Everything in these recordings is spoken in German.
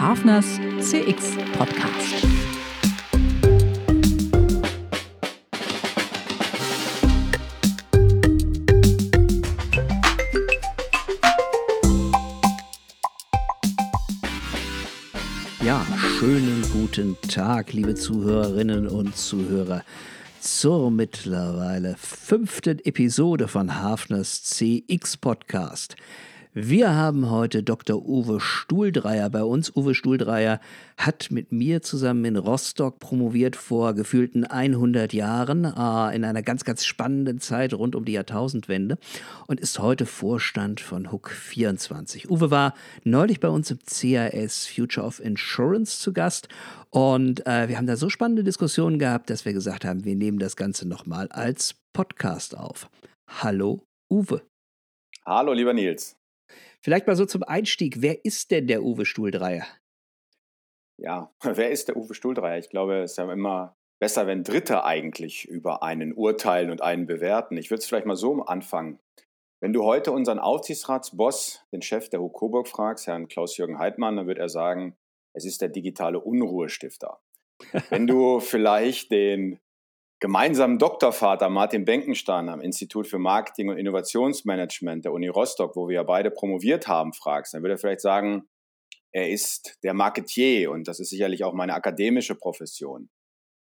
Hafners CX Podcast. Ja, schönen guten Tag, liebe Zuhörerinnen und Zuhörer, zur mittlerweile fünften Episode von Hafners CX Podcast. Wir haben heute Dr. Uwe Stuhldreier bei uns. Uwe Stuhldreier hat mit mir zusammen in Rostock promoviert vor gefühlten 100 Jahren äh, in einer ganz, ganz spannenden Zeit rund um die Jahrtausendwende und ist heute Vorstand von Hook 24. Uwe war neulich bei uns im CAS Future of Insurance zu Gast und äh, wir haben da so spannende Diskussionen gehabt, dass wir gesagt haben, wir nehmen das Ganze nochmal als Podcast auf. Hallo, Uwe. Hallo, lieber Nils. Vielleicht mal so zum Einstieg. Wer ist denn der Uwe Stuhldreier? Ja, wer ist der Uwe Stuhldreier? Ich glaube, es ist ja immer besser, wenn Dritte eigentlich über einen urteilen und einen bewerten. Ich würde es vielleicht mal so anfangen. Wenn du heute unseren Aufsichtsratsboss, den Chef der HU Coburg, fragst, Herrn Klaus-Jürgen Heidmann, dann wird er sagen, es ist der digitale Unruhestifter. Wenn du vielleicht den gemeinsamen Doktorvater Martin Benkenstein am Institut für Marketing und Innovationsmanagement der Uni Rostock, wo wir ja beide promoviert haben, fragst, dann würde er vielleicht sagen, er ist der Marketier und das ist sicherlich auch meine akademische Profession.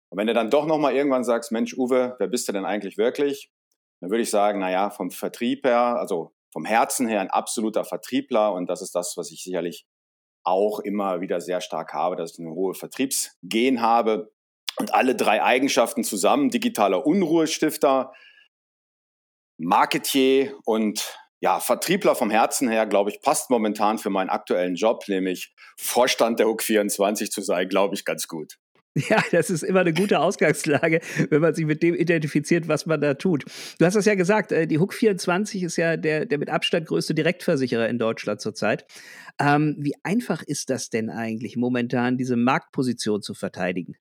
Und wenn du dann doch nochmal irgendwann sagst, Mensch, Uwe, wer bist du denn eigentlich wirklich? Dann würde ich sagen, naja, vom Vertrieb her, also vom Herzen her ein absoluter Vertriebler und das ist das, was ich sicherlich auch immer wieder sehr stark habe, dass ich eine hohe Vertriebsgen habe und alle drei Eigenschaften zusammen, digitaler Unruhestifter, Marketier und ja, Vertriebler vom Herzen her, glaube ich, passt momentan für meinen aktuellen Job, nämlich Vorstand der Hook 24 zu sein, glaube ich, ganz gut. Ja, das ist immer eine gute Ausgangslage, wenn man sich mit dem identifiziert, was man da tut. Du hast das ja gesagt, äh, die Hook 24 ist ja der, der mit Abstand größte Direktversicherer in Deutschland zurzeit. Ähm, wie einfach ist das denn eigentlich momentan, diese Marktposition zu verteidigen?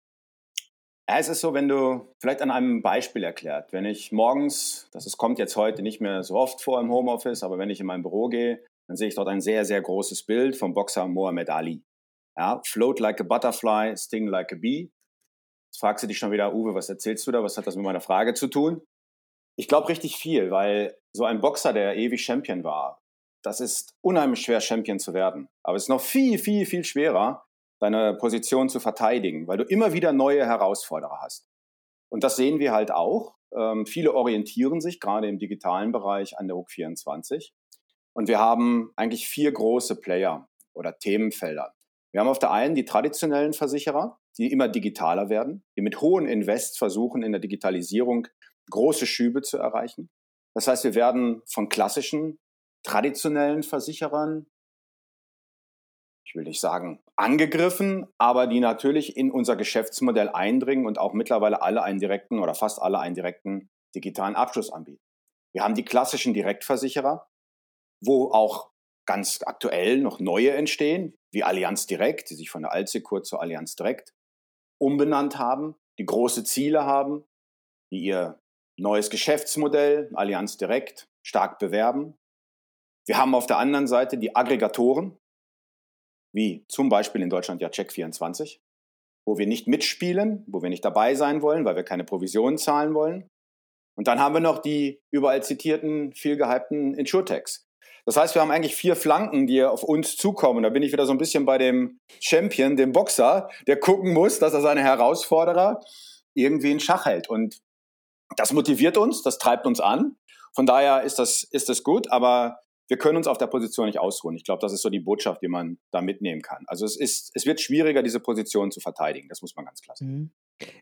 Ja, es ist so, wenn du vielleicht an einem Beispiel erklärt, wenn ich morgens, das kommt jetzt heute nicht mehr so oft vor im Homeoffice, aber wenn ich in mein Büro gehe, dann sehe ich dort ein sehr, sehr großes Bild vom Boxer Mohamed Ali. Ja, float like a butterfly, sting like a bee. Jetzt fragst du dich schon wieder, Uwe, was erzählst du da? Was hat das mit meiner Frage zu tun? Ich glaube richtig viel, weil so ein Boxer, der ewig Champion war, das ist unheimlich schwer, Champion zu werden. Aber es ist noch viel, viel, viel schwerer, deine Position zu verteidigen, weil du immer wieder neue Herausforderer hast. Und das sehen wir halt auch. Ähm, viele orientieren sich gerade im digitalen Bereich an der Hook 24. Und wir haben eigentlich vier große Player oder Themenfelder. Wir haben auf der einen die traditionellen Versicherer, die immer digitaler werden, die mit hohen Invests versuchen, in der Digitalisierung große Schübe zu erreichen. Das heißt, wir werden von klassischen, traditionellen Versicherern ich will nicht sagen angegriffen, aber die natürlich in unser Geschäftsmodell eindringen und auch mittlerweile alle einen direkten oder fast alle einen direkten digitalen Abschluss anbieten. Wir haben die klassischen Direktversicherer, wo auch ganz aktuell noch neue entstehen, wie Allianz Direkt, die sich von der Altsecur zur Allianz Direkt umbenannt haben, die große Ziele haben, die ihr neues Geschäftsmodell Allianz Direkt stark bewerben. Wir haben auf der anderen Seite die Aggregatoren, wie zum Beispiel in Deutschland ja Check24, wo wir nicht mitspielen, wo wir nicht dabei sein wollen, weil wir keine Provisionen zahlen wollen. Und dann haben wir noch die überall zitierten, viel gehypten Insurtechs. Das heißt, wir haben eigentlich vier Flanken, die auf uns zukommen. Da bin ich wieder so ein bisschen bei dem Champion, dem Boxer, der gucken muss, dass er seine Herausforderer irgendwie in Schach hält. Und das motiviert uns, das treibt uns an. Von daher ist das, ist das gut, aber wir können uns auf der Position nicht ausruhen. Ich glaube, das ist so die Botschaft, die man da mitnehmen kann. Also es ist, es wird schwieriger, diese Position zu verteidigen. Das muss man ganz klar sagen. Mhm.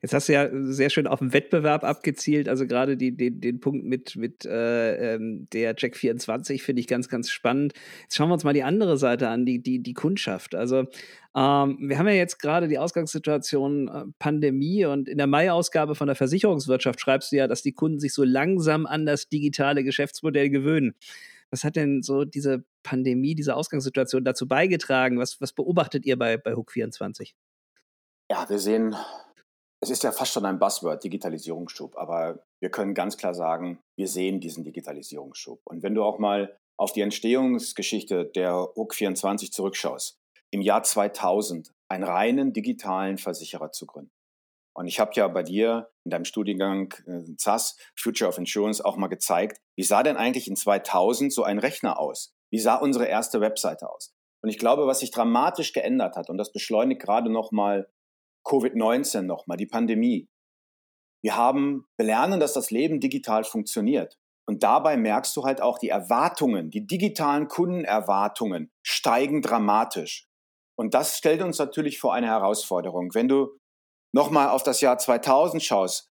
Jetzt hast du ja sehr schön auf den Wettbewerb abgezielt, also gerade die, den, den Punkt mit, mit äh, ähm, der Jack 24 finde ich ganz, ganz spannend. Jetzt schauen wir uns mal die andere Seite an, die, die, die Kundschaft. Also ähm, wir haben ja jetzt gerade die Ausgangssituation äh, Pandemie und in der Mai-Ausgabe von der Versicherungswirtschaft schreibst du ja, dass die Kunden sich so langsam an das digitale Geschäftsmodell gewöhnen. Was hat denn so diese Pandemie, diese Ausgangssituation dazu beigetragen? Was, was beobachtet ihr bei, bei Hook 24? Ja, wir sehen, es ist ja fast schon ein Buzzword, Digitalisierungsschub, aber wir können ganz klar sagen, wir sehen diesen Digitalisierungsschub. Und wenn du auch mal auf die Entstehungsgeschichte der Hook 24 zurückschaust, im Jahr 2000 einen reinen digitalen Versicherer zu gründen. Und ich habe ja bei dir in deinem Studiengang äh, ZAS, Future of Insurance, auch mal gezeigt, wie sah denn eigentlich in 2000 so ein Rechner aus? Wie sah unsere erste Webseite aus? Und ich glaube, was sich dramatisch geändert hat, und das beschleunigt gerade nochmal Covid-19 nochmal, die Pandemie. Wir haben belernen, dass das Leben digital funktioniert. Und dabei merkst du halt auch, die Erwartungen, die digitalen Kundenerwartungen steigen dramatisch. Und das stellt uns natürlich vor eine Herausforderung. Wenn du nochmal auf das Jahr 2000 schaust,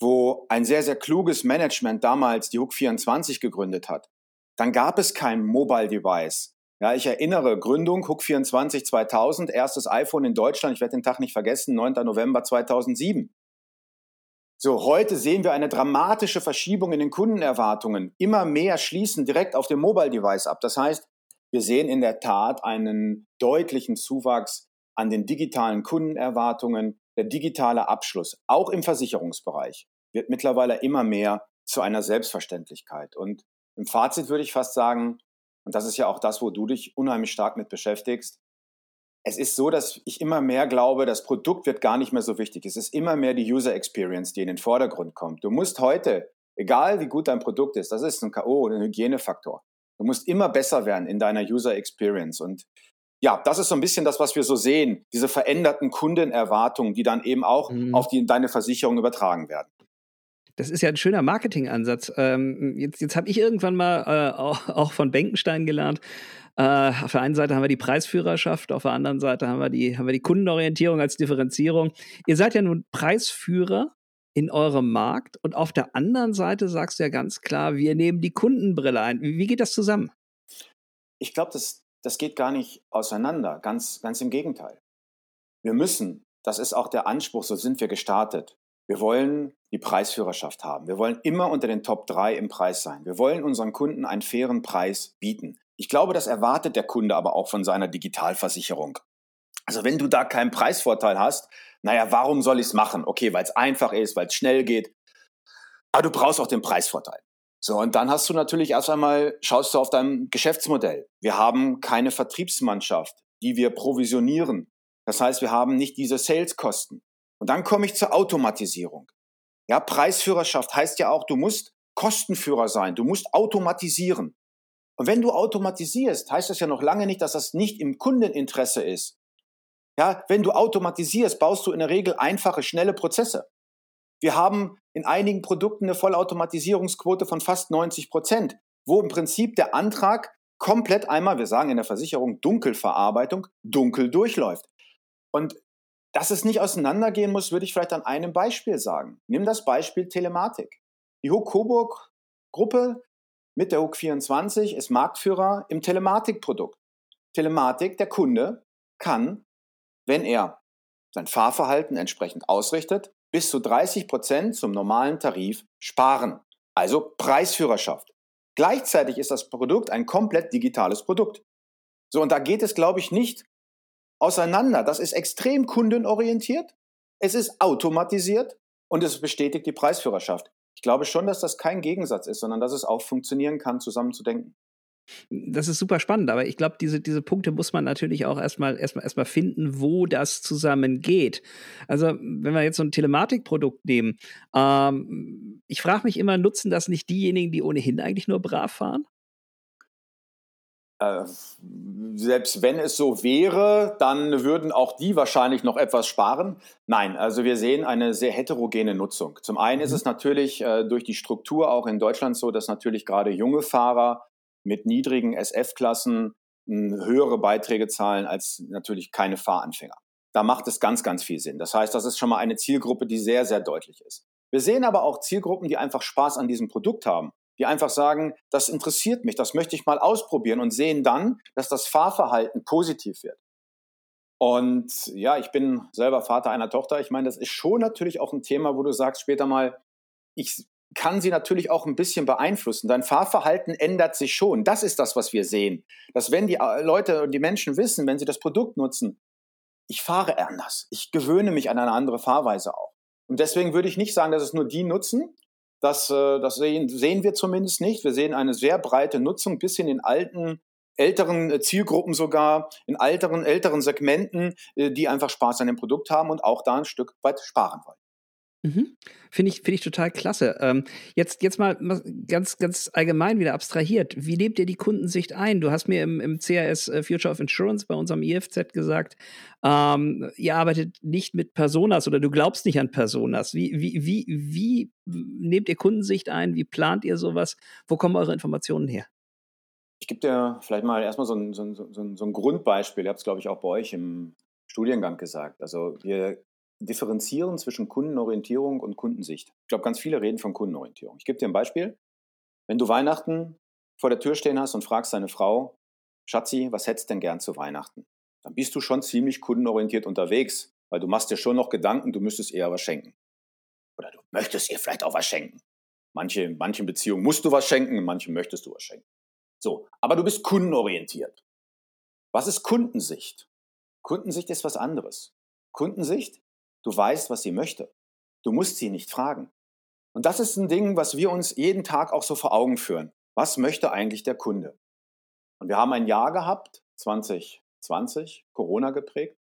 wo ein sehr, sehr kluges Management damals die Hook 24 gegründet hat, dann gab es kein Mobile Device. Ja, ich erinnere, Gründung Hook 24 2000, erstes iPhone in Deutschland, ich werde den Tag nicht vergessen, 9. November 2007. So, heute sehen wir eine dramatische Verschiebung in den Kundenerwartungen. Immer mehr schließen direkt auf dem Mobile Device ab. Das heißt, wir sehen in der Tat einen deutlichen Zuwachs an den digitalen Kundenerwartungen, der digitale Abschluss, auch im Versicherungsbereich, wird mittlerweile immer mehr zu einer Selbstverständlichkeit. Und im Fazit würde ich fast sagen, und das ist ja auch das, wo du dich unheimlich stark mit beschäftigst, es ist so, dass ich immer mehr glaube, das Produkt wird gar nicht mehr so wichtig. Es ist immer mehr die User Experience, die in den Vordergrund kommt. Du musst heute, egal wie gut dein Produkt ist, das ist ein K.O., ein Hygienefaktor. Du musst immer besser werden in deiner User Experience. Und ja, das ist so ein bisschen das, was wir so sehen, diese veränderten Kundenerwartungen, die dann eben auch mhm. auf die, deine Versicherung übertragen werden. Das ist ja ein schöner Marketingansatz. Ähm, jetzt jetzt habe ich irgendwann mal äh, auch, auch, von Benkenstein gelernt. Äh, auf der einen Seite haben wir die Preisführerschaft, auf der anderen Seite haben wir die, haben wir die Kundenorientierung als Differenzierung. Ihr seid ja nun Preisführer in eurem Markt und auf der anderen Seite sagst du ja ganz klar, wir nehmen die Kundenbrille ein. Wie, wie geht das zusammen? Ich glaube, das, das geht gar nicht auseinander. Ganz, ganz im Gegenteil. Wir müssen, das ist auch der Anspruch, so sind wir gestartet. Wir wollen die Preisführerschaft haben. Wir wollen immer unter den Top 3 im Preis sein. Wir wollen unseren Kunden einen fairen Preis bieten. Ich glaube, das erwartet der Kunde aber auch von seiner Digitalversicherung. Also wenn du da keinen Preisvorteil hast, naja, warum soll ich es machen? Okay, weil es einfach ist, weil es schnell geht. Aber du brauchst auch den Preisvorteil. So, und dann hast du natürlich erst einmal, schaust du auf dein Geschäftsmodell. Wir haben keine Vertriebsmannschaft, die wir provisionieren. Das heißt, wir haben nicht diese Saleskosten. Und dann komme ich zur Automatisierung. Ja, Preisführerschaft heißt ja auch, du musst Kostenführer sein, du musst automatisieren. Und wenn du automatisierst, heißt das ja noch lange nicht, dass das nicht im Kundeninteresse ist. Ja, wenn du automatisierst, baust du in der Regel einfache, schnelle Prozesse. Wir haben in einigen Produkten eine Vollautomatisierungsquote von fast 90 Prozent, wo im Prinzip der Antrag komplett einmal, wir sagen in der Versicherung Dunkelverarbeitung, dunkel durchläuft. Und dass es nicht auseinandergehen muss, würde ich vielleicht an einem Beispiel sagen. Nimm das Beispiel Telematik. Die Hook Coburg Gruppe mit der Hook 24 ist Marktführer im Telematikprodukt. Telematik, der Kunde kann, wenn er sein Fahrverhalten entsprechend ausrichtet, bis zu 30 Prozent zum normalen Tarif sparen. Also Preisführerschaft. Gleichzeitig ist das Produkt ein komplett digitales Produkt. So, und da geht es, glaube ich, nicht auseinander. Das ist extrem kundenorientiert, es ist automatisiert und es bestätigt die Preisführerschaft. Ich glaube schon, dass das kein Gegensatz ist, sondern dass es auch funktionieren kann, zusammen zu denken. Das ist super spannend, aber ich glaube, diese, diese Punkte muss man natürlich auch erstmal erstmal erstmal finden, wo das zusammengeht. Also, wenn wir jetzt so ein Telematikprodukt nehmen, ähm, ich frage mich immer, nutzen das nicht diejenigen, die ohnehin eigentlich nur brav fahren? Äh, selbst wenn es so wäre, dann würden auch die wahrscheinlich noch etwas sparen. Nein, also wir sehen eine sehr heterogene Nutzung. Zum einen ist mhm. es natürlich äh, durch die Struktur auch in Deutschland so, dass natürlich gerade junge Fahrer mit niedrigen SF-Klassen höhere Beiträge zahlen als natürlich keine Fahranfänger. Da macht es ganz, ganz viel Sinn. Das heißt, das ist schon mal eine Zielgruppe, die sehr, sehr deutlich ist. Wir sehen aber auch Zielgruppen, die einfach Spaß an diesem Produkt haben, die einfach sagen, das interessiert mich, das möchte ich mal ausprobieren und sehen dann, dass das Fahrverhalten positiv wird. Und ja, ich bin selber Vater einer Tochter. Ich meine, das ist schon natürlich auch ein Thema, wo du sagst später mal, ich kann sie natürlich auch ein bisschen beeinflussen. Dein Fahrverhalten ändert sich schon. Das ist das, was wir sehen. Dass wenn die äh, Leute und die Menschen wissen, wenn sie das Produkt nutzen, ich fahre anders. Ich gewöhne mich an eine andere Fahrweise auch. Und deswegen würde ich nicht sagen, dass es nur die nutzen. Das, äh, das sehen, sehen wir zumindest nicht. Wir sehen eine sehr breite Nutzung bis in den alten älteren äh, Zielgruppen sogar, in älteren, älteren Segmenten, die einfach Spaß an dem Produkt haben und auch da ein Stück weit sparen wollen. Mhm. Finde ich, find ich total klasse. Ähm, jetzt, jetzt mal ganz, ganz allgemein wieder abstrahiert. Wie lebt ihr die Kundensicht ein? Du hast mir im, im CRS äh, Future of Insurance bei unserem IFZ gesagt, ähm, ihr arbeitet nicht mit Personas oder du glaubst nicht an Personas. Wie, wie, wie, wie nehmt ihr Kundensicht ein? Wie plant ihr sowas? Wo kommen eure Informationen her? Ich gebe dir vielleicht mal erstmal so ein, so ein, so ein, so ein Grundbeispiel. Ihr habt es, glaube ich, auch bei euch im Studiengang gesagt. Also wir differenzieren zwischen Kundenorientierung und Kundensicht. Ich glaube, ganz viele reden von Kundenorientierung. Ich gebe dir ein Beispiel. Wenn du Weihnachten vor der Tür stehen hast und fragst deine Frau, Schatzi, was hättest du denn gern zu Weihnachten? Dann bist du schon ziemlich kundenorientiert unterwegs, weil du machst dir schon noch Gedanken, du müsstest eher was schenken. Oder du möchtest ihr vielleicht auch was schenken. Manche, in manchen Beziehungen musst du was schenken, in manchen möchtest du was schenken. So, aber du bist kundenorientiert. Was ist Kundensicht? Kundensicht ist was anderes. Kundensicht Du weißt, was sie möchte. Du musst sie nicht fragen. Und das ist ein Ding, was wir uns jeden Tag auch so vor Augen führen. Was möchte eigentlich der Kunde? Und wir haben ein Jahr gehabt, 2020, Corona geprägt.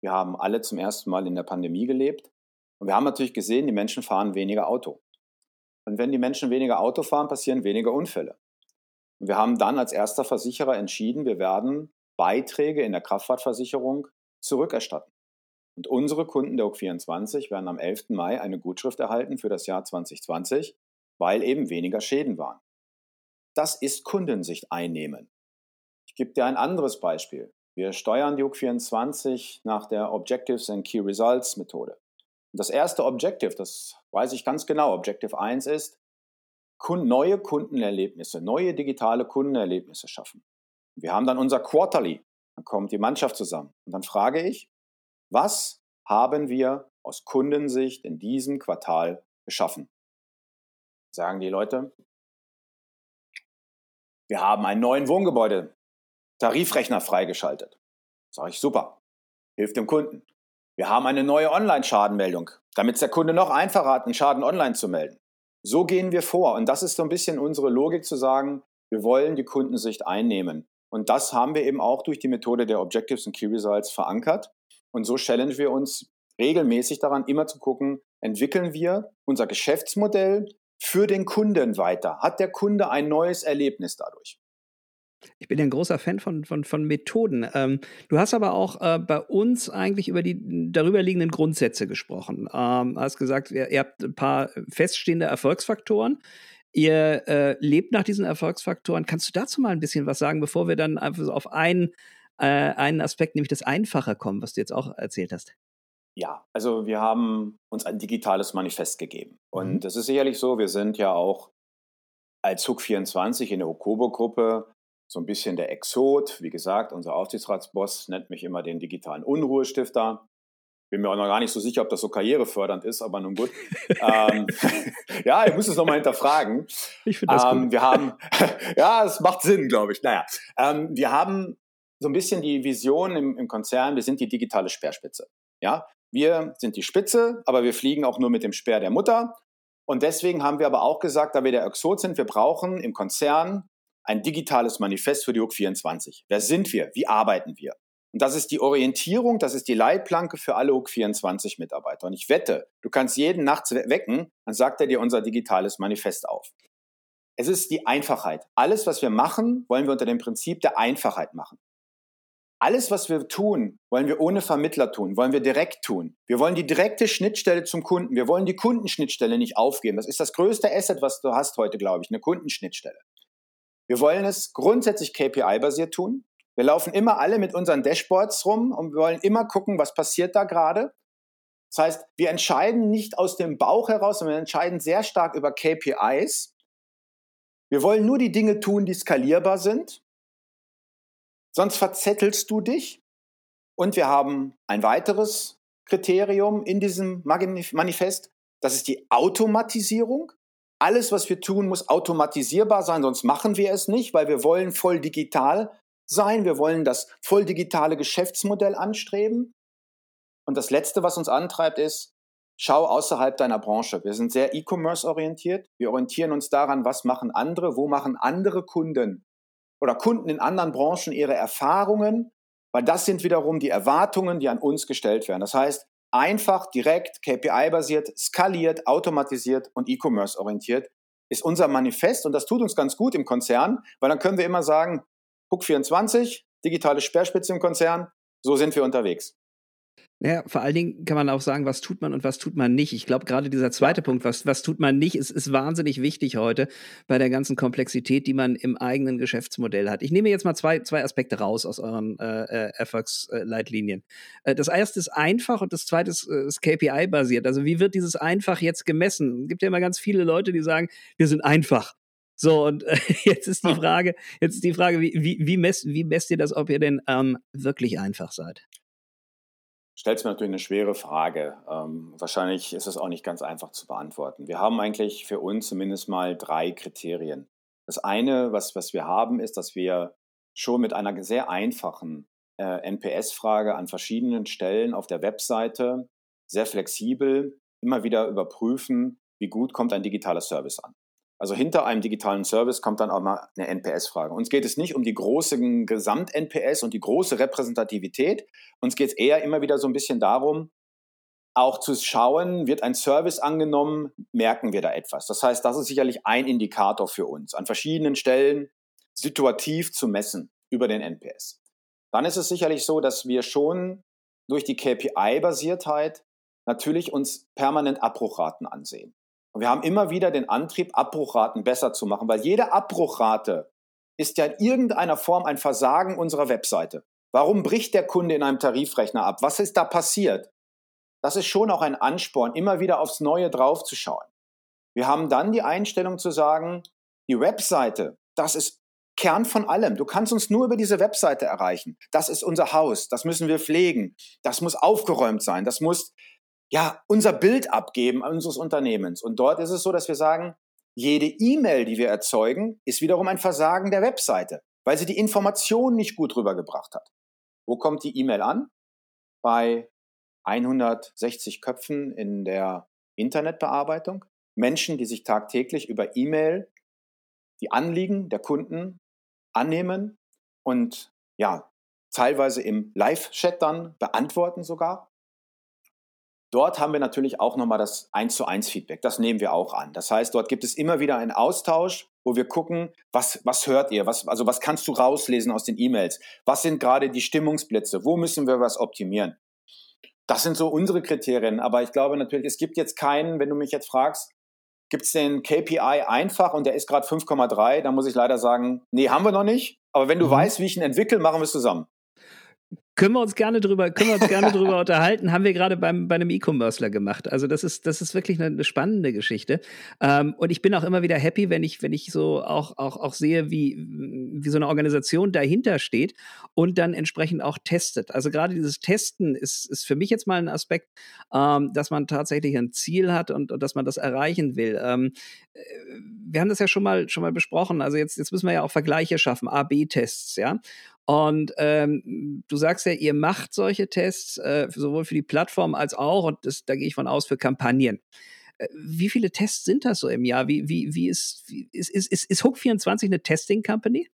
Wir haben alle zum ersten Mal in der Pandemie gelebt. Und wir haben natürlich gesehen, die Menschen fahren weniger Auto. Und wenn die Menschen weniger Auto fahren, passieren weniger Unfälle. Und wir haben dann als erster Versicherer entschieden, wir werden Beiträge in der Kraftfahrtversicherung zurückerstatten. Und unsere Kunden der UG24 werden am 11. Mai eine Gutschrift erhalten für das Jahr 2020, weil eben weniger Schäden waren. Das ist Kundensicht einnehmen. Ich gebe dir ein anderes Beispiel. Wir steuern die UG24 nach der Objectives and Key Results Methode. Und das erste Objective, das weiß ich ganz genau, Objective 1 ist, neue Kundenerlebnisse, neue digitale Kundenerlebnisse schaffen. Wir haben dann unser Quarterly, dann kommt die Mannschaft zusammen. Und dann frage ich, was haben wir aus Kundensicht in diesem Quartal geschaffen? Sagen die Leute, wir haben einen neuen Wohngebäude Tarifrechner freigeschaltet. Sage ich super. Hilft dem Kunden. Wir haben eine neue Online-Schadenmeldung, damit es der Kunde noch einfacher hat, einen Schaden online zu melden. So gehen wir vor. Und das ist so ein bisschen unsere Logik zu sagen, wir wollen die Kundensicht einnehmen. Und das haben wir eben auch durch die Methode der Objectives und Key Results verankert. Und so challengen wir uns regelmäßig daran, immer zu gucken, entwickeln wir unser Geschäftsmodell für den Kunden weiter? Hat der Kunde ein neues Erlebnis dadurch? Ich bin ja ein großer Fan von, von, von Methoden. Ähm, du hast aber auch äh, bei uns eigentlich über die darüber liegenden Grundsätze gesprochen. Ähm, hast gesagt, ihr, ihr, habt ein paar feststehende Erfolgsfaktoren. Ihr äh, lebt nach diesen Erfolgsfaktoren. Kannst du dazu mal ein bisschen was sagen, bevor wir dann einfach so auf einen äh, einen Aspekt, nämlich das Einfache kommen, was du jetzt auch erzählt hast. Ja, also wir haben uns ein digitales Manifest gegeben. Und mhm. das ist sicherlich so, wir sind ja auch als HUK24 in der Okobo-Gruppe so ein bisschen der Exot. Wie gesagt, unser Aufsichtsratsboss nennt mich immer den digitalen Unruhestifter. Bin mir auch noch gar nicht so sicher, ob das so karrierefördernd ist, aber nun gut. ähm, ja, ich muss es nochmal hinterfragen. Ich finde das ähm, gut. Wir haben, ja, es macht Sinn, glaube ich. Naja, ähm, wir haben so ein bisschen die Vision im, im Konzern, wir sind die digitale Speerspitze. Ja, wir sind die Spitze, aber wir fliegen auch nur mit dem Speer der Mutter. Und deswegen haben wir aber auch gesagt, da wir der Exot sind, wir brauchen im Konzern ein digitales Manifest für die UG24. Wer sind wir? Wie arbeiten wir? Und das ist die Orientierung, das ist die Leitplanke für alle UG24-Mitarbeiter. Und ich wette, du kannst jeden nachts wecken, dann sagt er dir unser digitales Manifest auf. Es ist die Einfachheit. Alles, was wir machen, wollen wir unter dem Prinzip der Einfachheit machen. Alles, was wir tun, wollen wir ohne Vermittler tun, wollen wir direkt tun. Wir wollen die direkte Schnittstelle zum Kunden. Wir wollen die Kundenschnittstelle nicht aufgeben. Das ist das größte Asset, was du hast heute, glaube ich, eine Kundenschnittstelle. Wir wollen es grundsätzlich KPI-basiert tun. Wir laufen immer alle mit unseren Dashboards rum und wir wollen immer gucken, was passiert da gerade. Das heißt, wir entscheiden nicht aus dem Bauch heraus, sondern wir entscheiden sehr stark über KPIs. Wir wollen nur die Dinge tun, die skalierbar sind. Sonst verzettelst du dich. Und wir haben ein weiteres Kriterium in diesem Manifest. Das ist die Automatisierung. Alles, was wir tun, muss automatisierbar sein, sonst machen wir es nicht, weil wir wollen voll digital sein. Wir wollen das voll digitale Geschäftsmodell anstreben. Und das Letzte, was uns antreibt, ist, schau außerhalb deiner Branche. Wir sind sehr E-Commerce orientiert. Wir orientieren uns daran, was machen andere, wo machen andere Kunden oder Kunden in anderen Branchen ihre Erfahrungen, weil das sind wiederum die Erwartungen, die an uns gestellt werden. Das heißt, einfach, direkt, KPI-basiert, skaliert, automatisiert und E-Commerce orientiert ist unser Manifest und das tut uns ganz gut im Konzern, weil dann können wir immer sagen, Hook 24, digitale Speerspitze im Konzern, so sind wir unterwegs. Ja, vor allen Dingen kann man auch sagen, was tut man und was tut man nicht. Ich glaube, gerade dieser zweite Punkt, was, was tut man nicht, ist, ist wahnsinnig wichtig heute bei der ganzen Komplexität, die man im eigenen Geschäftsmodell hat. Ich nehme jetzt mal zwei, zwei Aspekte raus aus euren äh, äh Erfolgsleitlinien. Äh, das erste ist einfach und das zweite ist, äh, ist KPI-basiert. Also wie wird dieses einfach jetzt gemessen? Es gibt ja immer ganz viele Leute, die sagen, wir sind einfach. So, und äh, jetzt ist die Frage, jetzt ist die Frage, wie, wie, wie, messt, wie messt ihr das, ob ihr denn ähm, wirklich einfach seid? Stellt mir natürlich eine schwere Frage. Ähm, wahrscheinlich ist es auch nicht ganz einfach zu beantworten. Wir haben eigentlich für uns zumindest mal drei Kriterien. Das eine, was, was wir haben, ist, dass wir schon mit einer sehr einfachen äh, NPS-Frage an verschiedenen Stellen auf der Webseite sehr flexibel immer wieder überprüfen, wie gut kommt ein digitaler Service an. Also hinter einem digitalen Service kommt dann auch mal eine NPS-Frage. Uns geht es nicht um die großen Gesamt-NPS und die große Repräsentativität. Uns geht es eher immer wieder so ein bisschen darum, auch zu schauen, wird ein Service angenommen, merken wir da etwas. Das heißt, das ist sicherlich ein Indikator für uns, an verschiedenen Stellen situativ zu messen über den NPS. Dann ist es sicherlich so, dass wir schon durch die KPI-Basiertheit natürlich uns permanent Abbruchraten ansehen. Und wir haben immer wieder den Antrieb, Abbruchraten besser zu machen, weil jede Abbruchrate ist ja in irgendeiner Form ein Versagen unserer Webseite. Warum bricht der Kunde in einem Tarifrechner ab? Was ist da passiert? Das ist schon auch ein Ansporn, immer wieder aufs Neue draufzuschauen. Wir haben dann die Einstellung zu sagen, die Webseite, das ist Kern von allem. Du kannst uns nur über diese Webseite erreichen. Das ist unser Haus. Das müssen wir pflegen. Das muss aufgeräumt sein. Das muss ja, unser Bild abgeben unseres Unternehmens. Und dort ist es so, dass wir sagen, jede E-Mail, die wir erzeugen, ist wiederum ein Versagen der Webseite, weil sie die Information nicht gut rübergebracht hat. Wo kommt die E-Mail an? Bei 160 Köpfen in der Internetbearbeitung. Menschen, die sich tagtäglich über E-Mail die Anliegen der Kunden annehmen und ja, teilweise im Live-Chat dann beantworten sogar. Dort haben wir natürlich auch nochmal das 1 zu 1 Feedback. Das nehmen wir auch an. Das heißt, dort gibt es immer wieder einen Austausch, wo wir gucken, was, was hört ihr? Was, also was kannst du rauslesen aus den E-Mails? Was sind gerade die Stimmungsblitze? Wo müssen wir was optimieren? Das sind so unsere Kriterien. Aber ich glaube natürlich, es gibt jetzt keinen, wenn du mich jetzt fragst, gibt es den KPI einfach und der ist gerade 5,3, dann muss ich leider sagen, nee, haben wir noch nicht. Aber wenn du mhm. weißt, wie ich ihn entwickle, machen wir es zusammen. Können wir uns gerne drüber, können wir uns gerne drüber unterhalten. Haben wir gerade beim, bei einem E-Commercer gemacht. Also das ist, das ist wirklich eine, eine spannende Geschichte. Ähm, und ich bin auch immer wieder happy, wenn ich, wenn ich so auch, auch, auch sehe, wie, wie so eine Organisation dahinter steht und dann entsprechend auch testet. Also gerade dieses Testen ist, ist für mich jetzt mal ein Aspekt, ähm, dass man tatsächlich ein Ziel hat und, und dass man das erreichen will. Ähm, äh, wir haben das ja schon mal, schon mal besprochen. Also jetzt, jetzt müssen wir ja auch Vergleiche schaffen, A-B-Tests, ja. Und ähm, du sagst ja, ihr macht solche Tests äh, sowohl für die Plattform als auch, und das, da gehe ich von aus, für Kampagnen. Äh, wie viele Tests sind das so im Jahr? Wie, wie, ist, wie, ist, ist, ist, ist Hook24 eine Testing-Company?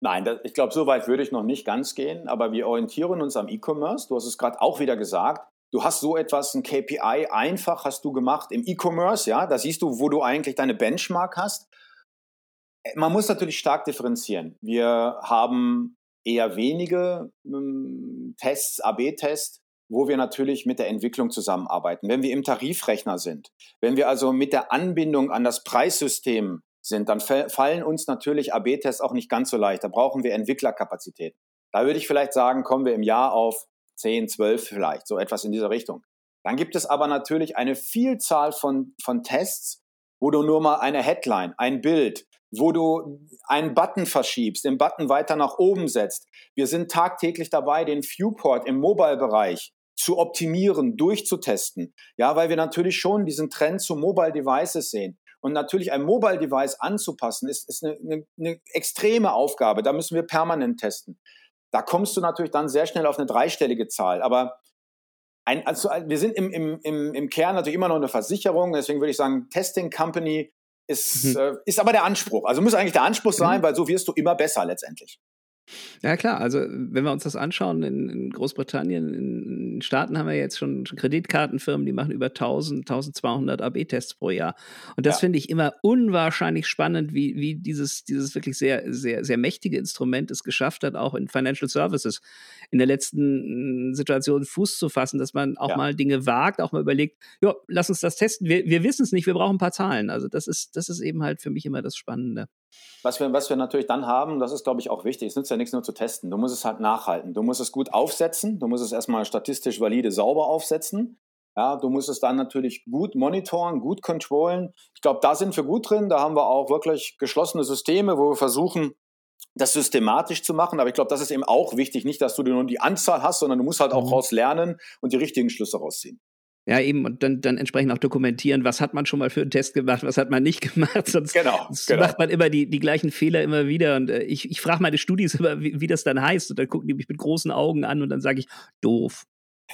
Nein, das, ich glaube, so weit würde ich noch nicht ganz gehen, aber wir orientieren uns am E-Commerce. Du hast es gerade auch wieder gesagt. Du hast so etwas, ein KPI einfach hast du gemacht im E-Commerce, ja. Da siehst du, wo du eigentlich deine Benchmark hast. Man muss natürlich stark differenzieren. Wir haben eher wenige ähm, Tests, AB-Tests, wo wir natürlich mit der Entwicklung zusammenarbeiten. Wenn wir im Tarifrechner sind, wenn wir also mit der Anbindung an das Preissystem sind, dann fallen uns natürlich AB-Tests auch nicht ganz so leicht. Da brauchen wir Entwicklerkapazität. Da würde ich vielleicht sagen, kommen wir im Jahr auf 10, 12 vielleicht, so etwas in dieser Richtung. Dann gibt es aber natürlich eine Vielzahl von, von Tests, wo du nur mal eine Headline, ein Bild, wo du einen Button verschiebst, den Button weiter nach oben setzt. Wir sind tagtäglich dabei, den Viewport im Mobile-Bereich zu optimieren, durchzutesten. Ja, weil wir natürlich schon diesen Trend zu Mobile Devices sehen. Und natürlich ein Mobile Device anzupassen, ist, ist eine, eine, eine extreme Aufgabe. Da müssen wir permanent testen. Da kommst du natürlich dann sehr schnell auf eine dreistellige Zahl. Aber ein, also wir sind im, im, im, im Kern natürlich immer noch eine Versicherung. Deswegen würde ich sagen, Testing Company Ist, mhm. äh, ist aber der Anspruch. Also muss eigentlich der Anspruch sein, mhm. weil so wirst du immer besser letztendlich. Ja klar, also wenn wir uns das anschauen, in, in Großbritannien, in, in Staaten haben wir jetzt schon Kreditkartenfirmen, die machen über 1000, 1200 AB-Tests pro Jahr. Und das ja. finde ich immer unwahrscheinlich spannend, wie, wie dieses, dieses wirklich sehr, sehr, sehr mächtige Instrument es geschafft hat, auch in Financial Services in der letzten mm, Situation Fuß zu fassen, dass man auch ja. mal Dinge wagt, auch mal überlegt, ja, lass uns das testen. Wir, wir wissen es nicht, wir brauchen ein paar Zahlen. Also das ist, das ist eben halt für mich immer das Spannende. Was wir, was wir natürlich dann haben, das ist, glaube ich, auch wichtig, es nützt ja nichts nur zu testen. Du musst es halt nachhalten. Du musst es gut aufsetzen. Du musst es erstmal statistisch valide, sauber aufsetzen. Ja, du musst es dann natürlich gut monitoren, gut controllen. Ich glaube, da sind wir gut drin. Da haben wir auch wirklich geschlossene Systeme, wo wir versuchen, das systematisch zu machen. Aber ich glaube, das ist eben auch wichtig. Nicht, dass du nur die Anzahl hast, sondern du musst halt auch mhm. raus lernen und die richtigen Schlüsse rausziehen. Ja, eben, und dann, dann entsprechend auch dokumentieren, was hat man schon mal für einen Test gemacht, was hat man nicht gemacht. Sonst, genau, sonst genau. macht man immer die, die gleichen Fehler immer wieder. Und äh, ich, ich frage meine Studis immer, wie, wie das dann heißt. Und dann gucken die mich mit großen Augen an und dann sage ich, doof.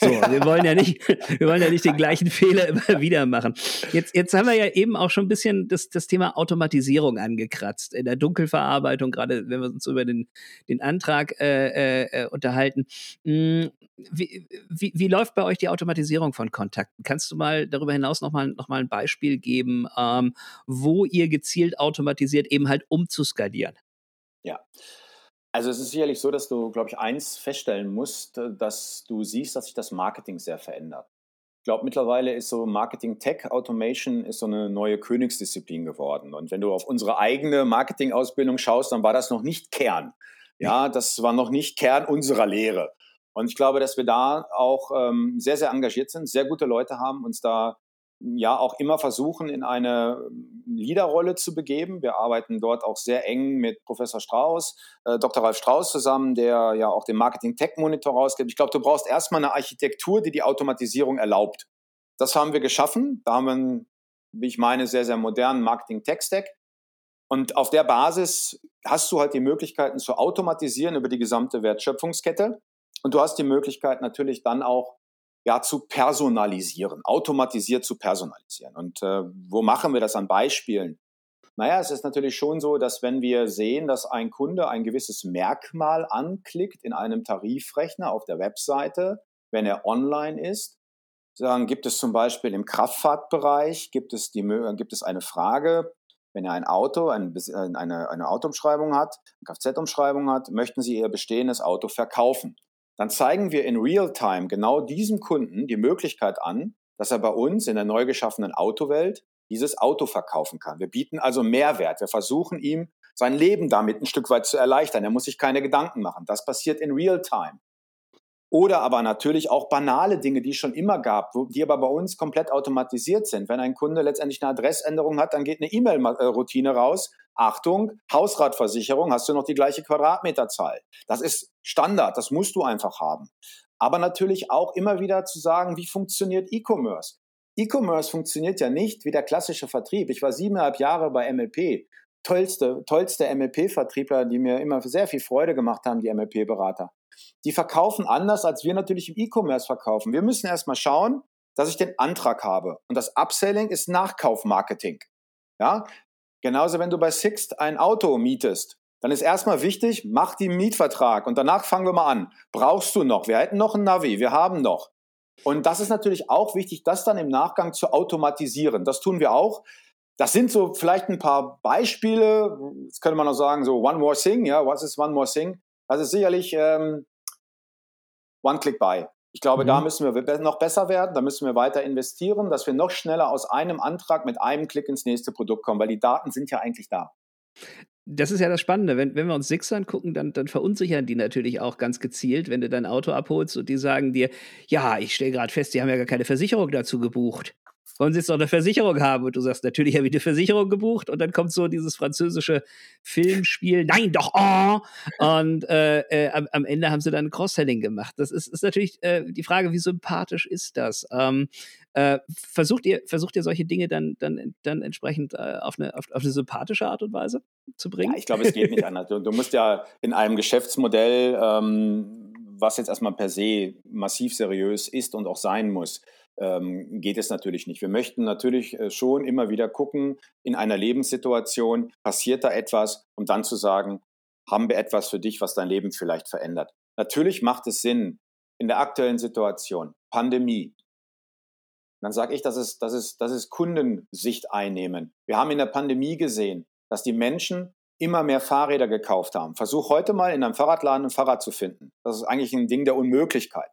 So, wir wollen ja nicht, wir wollen ja nicht den gleichen Fehler immer wieder machen. Jetzt, jetzt haben wir ja eben auch schon ein bisschen das, das Thema Automatisierung angekratzt. In der Dunkelverarbeitung, gerade wenn wir uns über den, den Antrag äh, äh, unterhalten. Wie, wie, wie, läuft bei euch die Automatisierung von Kontakten? Kannst du mal darüber hinaus nochmal noch mal ein Beispiel geben, ähm, wo ihr gezielt automatisiert, eben halt um zu skalieren? Ja. Also es ist sicherlich so, dass du, glaube ich, eins feststellen musst, dass du siehst, dass sich das Marketing sehr verändert. Ich glaube, mittlerweile ist so Marketing Tech Automation ist so eine neue Königsdisziplin geworden. Und wenn du auf unsere eigene Marketing-Ausbildung schaust, dann war das noch nicht Kern. Ja, das war noch nicht Kern unserer Lehre. Und ich glaube, dass wir da auch ähm, sehr, sehr engagiert sind, sehr gute Leute haben, uns da ja auch immer versuchen, in eine ähm, Leaderrolle zu begeben. Wir arbeiten dort auch sehr eng mit Professor Strauß, äh, Dr. Ralf Strauß zusammen, der ja auch den Marketing Tech Monitor rausgibt. Ich glaube, du brauchst erstmal eine Architektur, die die Automatisierung erlaubt. Das haben wir geschaffen. Da haben wir einen, wie ich meine, sehr, sehr modernen Marketing Tech Stack. Und auf der Basis hast du halt die Möglichkeiten zu automatisieren über die gesamte Wertschöpfungskette. Und du hast die Möglichkeit natürlich dann auch ja, zu personalisieren, automatisiert zu personalisieren. Und äh, wo machen wir das an Beispielen? Naja, es ist natürlich schon so, dass wenn wir sehen, dass ein Kunde ein gewisses Merkmal anklickt in einem Tarifrechner auf der Webseite, wenn er online ist, dann gibt es zum Beispiel im Kraftfahrtbereich, gibt es, die, gibt es eine Frage, wenn er ein Auto, ein, eine, eine Autoumschreibung hat, eine Kfz-Umschreibung hat, möchten Sie Ihr bestehendes Auto verkaufen? Dann zeigen wir in Realtime genau diesem Kunden die Möglichkeit an, dass er bei uns in der neu geschaffenen Autowelt dieses Auto verkaufen kann. Wir bieten also Mehrwert. Wir versuchen ihm sein Leben damit ein Stück weit zu erleichtern. Er muss sich keine Gedanken machen. Das passiert in Realtime. Oder aber natürlich auch banale Dinge, die es schon immer gab, die aber bei uns komplett automatisiert sind. Wenn ein Kunde letztendlich eine Adressänderung hat, dann geht eine E-Mail-Routine raus. Achtung, Hausratversicherung, hast du noch die gleiche Quadratmeterzahl. Das ist Standard, das musst du einfach haben. Aber natürlich auch immer wieder zu sagen, wie funktioniert E-Commerce? E-Commerce funktioniert ja nicht wie der klassische Vertrieb. Ich war siebeneinhalb Jahre bei MLP. Tollste, tollste MLP-Vertriebler, die mir immer sehr viel Freude gemacht haben, die MLP-Berater die verkaufen anders, als wir natürlich im E-Commerce verkaufen. Wir müssen erstmal schauen, dass ich den Antrag habe. Und das Upselling ist Nachkaufmarketing. Ja? Genauso, wenn du bei Sixt ein Auto mietest, dann ist erstmal wichtig, mach den Mietvertrag und danach fangen wir mal an. Brauchst du noch? Wir hätten noch ein Navi, wir haben noch. Und das ist natürlich auch wichtig, das dann im Nachgang zu automatisieren. Das tun wir auch. Das sind so vielleicht ein paar Beispiele. Jetzt könnte man noch sagen, so One More Thing, ja, was ist One More Thing? Das ist sicherlich ähm, One-Click-Buy. Ich glaube, mhm. da müssen wir noch besser werden, da müssen wir weiter investieren, dass wir noch schneller aus einem Antrag mit einem Klick ins nächste Produkt kommen, weil die Daten sind ja eigentlich da. Das ist ja das Spannende. Wenn, wenn wir uns Six angucken, dann, dann verunsichern die natürlich auch ganz gezielt, wenn du dein Auto abholst und die sagen dir, ja, ich stelle gerade fest, die haben ja gar keine Versicherung dazu gebucht wollen Sie jetzt noch eine Versicherung haben? Und du sagst, natürlich habe ich eine Versicherung gebucht. Und dann kommt so dieses französische Filmspiel, nein, doch, oh! Und äh, äh, am, am, Ende haben sie dann Cross-Selling gemacht. Das ist, ist natürlich äh, die Frage, wie sympathisch ist das? Ähm, äh, versucht, ihr, versucht ihr solche Dinge dann, dann, dann entsprechend äh, auf, eine, auf, auf, eine sympathische Art und Weise zu bringen? Ja, ich glaube, es geht nicht anders. Du, du, musst ja in einem Geschäftsmodell ähm, was jetzt erstmal per se massiv seriös ist und auch sein muss, ähm, geht es natürlich nicht. Wir möchten natürlich äh, schon immer wieder gucken, in einer Lebenssituation, passiert da etwas, um dann zu sagen, haben wir etwas für dich, was dein Leben vielleicht verändert. Natürlich macht es Sinn, in der aktuellen Situation, Pandemie, dann sage ich, das ist, das, ist, das ist Kundensicht einnehmen. Wir haben in der Pandemie gesehen, dass die Menschen immer mehr Fahrräder gekauft haben. Versuch heute mal in einem Fahrradladen ein Fahrrad zu finden. Das ist eigentlich ein Ding der Unmöglichkeit.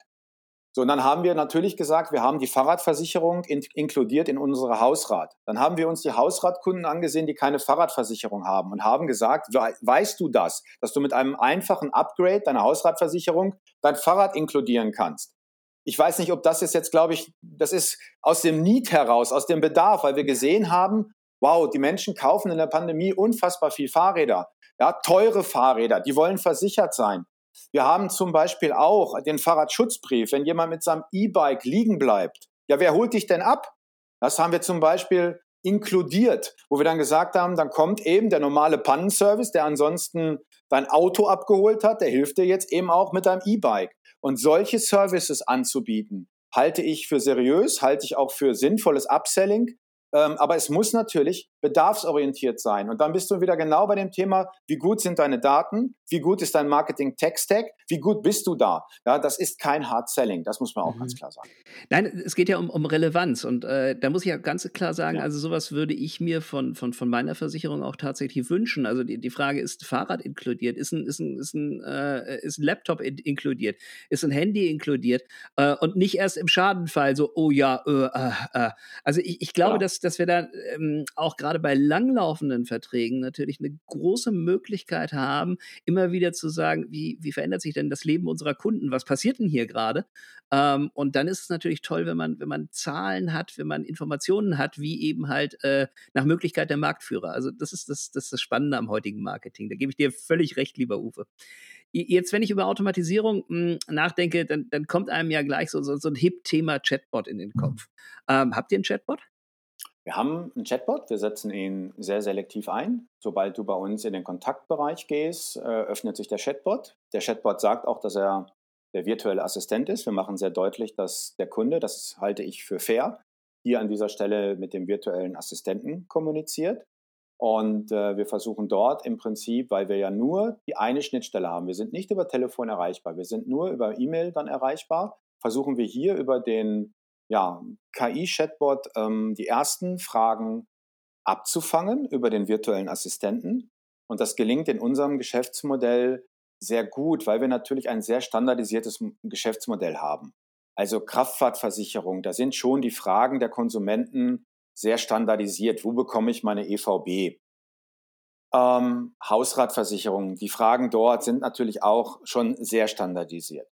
So, und dann haben wir natürlich gesagt, wir haben die Fahrradversicherung in, inkludiert in unsere Hausrat. Dann haben wir uns die Hausratkunden angesehen, die keine Fahrradversicherung haben und haben gesagt, weißt du das, dass du mit einem einfachen Upgrade deiner Hausratversicherung dein Fahrrad inkludieren kannst? Ich weiß nicht, ob das ist jetzt, glaube ich, das ist aus dem Need heraus, aus dem Bedarf, weil wir gesehen haben, wow, die Menschen kaufen in der Pandemie unfassbar viel Fahrräder. Ja, teure Fahrräder, die wollen versichert sein. Wir haben zum Beispiel auch den Fahrradschutzbrief, wenn jemand mit seinem E-Bike liegen bleibt. Ja, wer holt dich denn ab? Das haben wir zum Beispiel inkludiert, wo wir dann gesagt haben, dann kommt eben der normale Pannenservice, der ansonsten dein Auto abgeholt hat, der hilft dir jetzt eben auch mit deinem E-Bike. Und solche Services anzubieten, halte ich für seriös, halte ich auch für sinnvolles Upselling. Ähm, aber es muss natürlich bedarfsorientiert sein. Und dann bist du wieder genau bei dem Thema, wie gut sind deine Daten, wie gut ist dein Marketing-Tech-Stack, wie gut bist du da. Ja, das ist kein Hard-Selling, das muss man auch mhm. ganz klar sagen. Nein, es geht ja um, um Relevanz. Und äh, da muss ich ja ganz klar sagen, ja. also sowas würde ich mir von, von, von meiner Versicherung auch tatsächlich wünschen. Also die, die Frage, ist Fahrrad inkludiert? Ist ein, ist ein, ist ein, äh, ist ein Laptop in, inkludiert? Ist ein Handy inkludiert? Äh, und nicht erst im Schadenfall so, oh ja, äh, äh, äh. also ich, ich glaube, ja. dass, dass wir da ähm, auch gerade bei langlaufenden Verträgen natürlich eine große Möglichkeit haben, immer wieder zu sagen, wie, wie verändert sich denn das Leben unserer Kunden? Was passiert denn hier gerade? Ähm, und dann ist es natürlich toll, wenn man, wenn man Zahlen hat, wenn man Informationen hat, wie eben halt äh, nach Möglichkeit der Marktführer. Also das ist das, das ist das Spannende am heutigen Marketing. Da gebe ich dir völlig recht, lieber Uwe. Jetzt, wenn ich über Automatisierung mh, hm, nachdenke, dann, dann kommt einem ja gleich so, so, so ein Hip-Thema Chatbot in den Kopf. Ähm, habt ihr einen Chatbot? Wir haben einen Chatbot, wir setzen ihn sehr selektiv ein. Sobald du bei uns in den Kontaktbereich gehst, äh, öffnet sich der Chatbot. Der Chatbot sagt auch, dass er der virtuelle Assistent ist. Wir machen sehr deutlich, dass der Kunde, das halte ich für fair, hier an dieser Stelle mit dem virtuellen Assistenten kommuniziert. Und äh, wir versuchen dort im Prinzip, weil wir ja nur die eine Schnittstelle haben, wir sind nicht über Telefon erreichbar, wir sind nur über E-Mail dann erreichbar, versuchen wir hier über den ja, KI-Chatbot ähm, die ersten Fragen abzufangen über den virtuellen Assistenten. Und das gelingt in unserem Geschäftsmodell sehr gut, weil wir natürlich ein sehr standardisiertes Geschäftsmodell haben. Also Kraftfahrtversicherung, da sind schon die Fragen der Konsumenten sehr standardisiert. Wo bekomme ich meine EVB? Ähm, Hausratversicherung, die Fragen dort sind natürlich auch schon sehr standardisiert.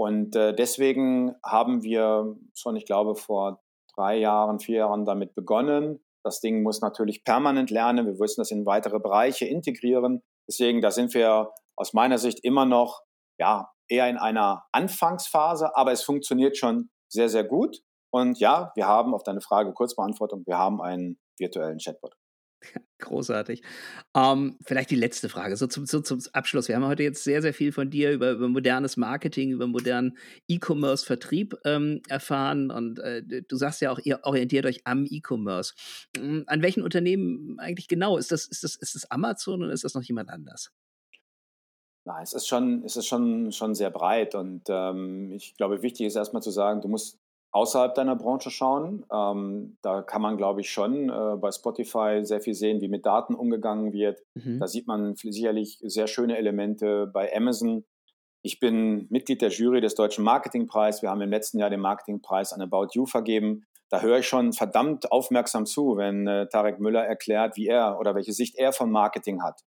Und äh, deswegen haben wir schon, ich glaube, vor drei Jahren, vier Jahren damit begonnen. Das Ding muss natürlich permanent lernen. Wir müssen das in weitere Bereiche integrieren. Deswegen, da sind wir aus meiner Sicht immer noch, ja, eher in einer Anfangsphase, aber es funktioniert schon sehr, sehr gut. Und ja, wir haben auf deine Frage Kurzbeantwortung, wir haben einen virtuellen Chatbot. Großartig. Ähm, vielleicht die letzte Frage, so zum, so zum Abschluss. Wir haben heute jetzt sehr, sehr viel von dir über, über modernes Marketing, über modernen E-Commerce-Vertrieb ähm, erfahren. Und äh, du sagst ja auch, ihr orientiert euch am E-Commerce. Ähm, an welchen Unternehmen eigentlich genau? Ist das, ist, das, ist das Amazon oder ist das noch jemand anders? Na, es ist schon, es ist schon, schon sehr breit und ähm, ich glaube, wichtig ist erstmal zu sagen, du musst außerhalb deiner Branche schauen. Ähm, da kann man, glaube ich, schon äh, bei Spotify sehr viel sehen, wie mit Daten umgegangen wird. Mhm. Da sieht man sicherlich sehr schöne Elemente bei Amazon. Ich bin Mitglied der Jury des Deutschen Marketingpreis. Wir haben im letzten Jahr den Marketingpreis an About You vergeben. Da höre ich schon verdammt aufmerksam zu, wenn äh, Tarek Müller erklärt, wie er oder welche Sicht er von Marketing hat.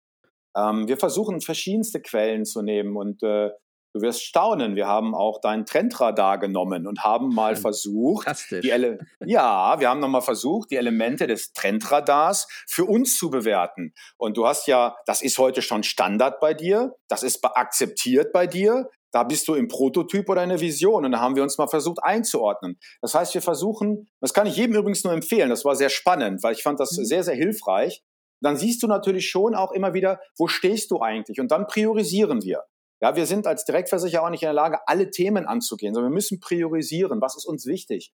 Ähm, wir versuchen verschiedenste Quellen zu nehmen und äh, Du wirst staunen, wir haben auch dein Trendradar genommen und haben mal versucht, die Ele ja, wir haben nochmal versucht, die Elemente des Trendradars für uns zu bewerten. Und du hast ja, das ist heute schon Standard bei dir, das ist akzeptiert bei dir, da bist du im Prototyp oder in der Vision und da haben wir uns mal versucht einzuordnen. Das heißt, wir versuchen, das kann ich jedem übrigens nur empfehlen, das war sehr spannend, weil ich fand das mhm. sehr, sehr hilfreich. Dann siehst du natürlich schon auch immer wieder, wo stehst du eigentlich und dann priorisieren wir. Ja, wir sind als Direktversicherer auch nicht in der Lage, alle Themen anzugehen, sondern wir müssen priorisieren, was ist uns wichtig.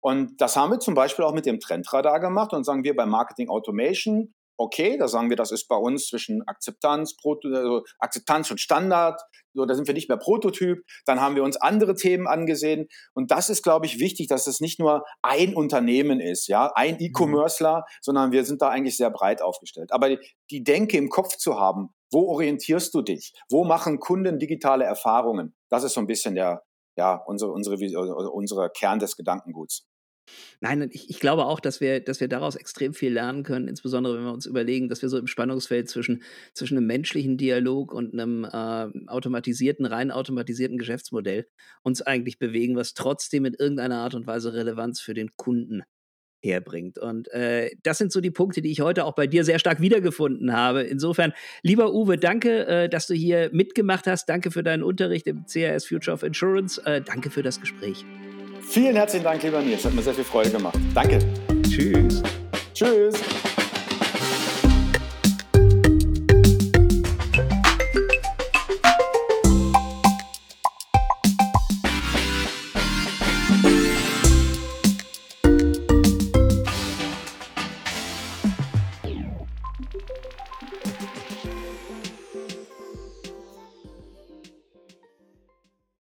Und das haben wir zum Beispiel auch mit dem Trendradar gemacht und sagen wir bei Marketing Automation, okay, da sagen wir, das ist bei uns zwischen Akzeptanz, Proto, also Akzeptanz und Standard, so, da sind wir nicht mehr Prototyp, dann haben wir uns andere Themen angesehen und das ist, glaube ich, wichtig, dass es nicht nur ein Unternehmen ist, ja, ein mhm. E-Commercer, sondern wir sind da eigentlich sehr breit aufgestellt. Aber die Denke im Kopf zu haben, wo orientierst du dich? Wo machen Kunden digitale Erfahrungen? Das ist so ein bisschen der, ja, unsere, unsere, unsere Kern des Gedankenguts. Nein, ich, ich, glaube auch, dass wir, dass wir daraus extrem viel lernen können, insbesondere wenn wir uns überlegen, dass wir so im Spannungsfeld zwischen, zwischen einem menschlichen Dialog und einem äh, automatisierten, rein automatisierten Geschäftsmodell uns eigentlich bewegen, was trotzdem in irgendeiner Art und Weise Relevanz für den Kunden herbringt. Und äh, das sind so die Punkte, die ich heute auch bei dir sehr stark wiedergefunden habe. Insofern, lieber Uwe, danke, äh, dass du hier mitgemacht hast. Danke für deinen Unterricht im CRS Future of Insurance. Äh, danke für das Gespräch. Vielen herzlichen Dank, lieber Nils. Hat mir sehr viel Freude gemacht. Danke. Tschüss. Tschüss.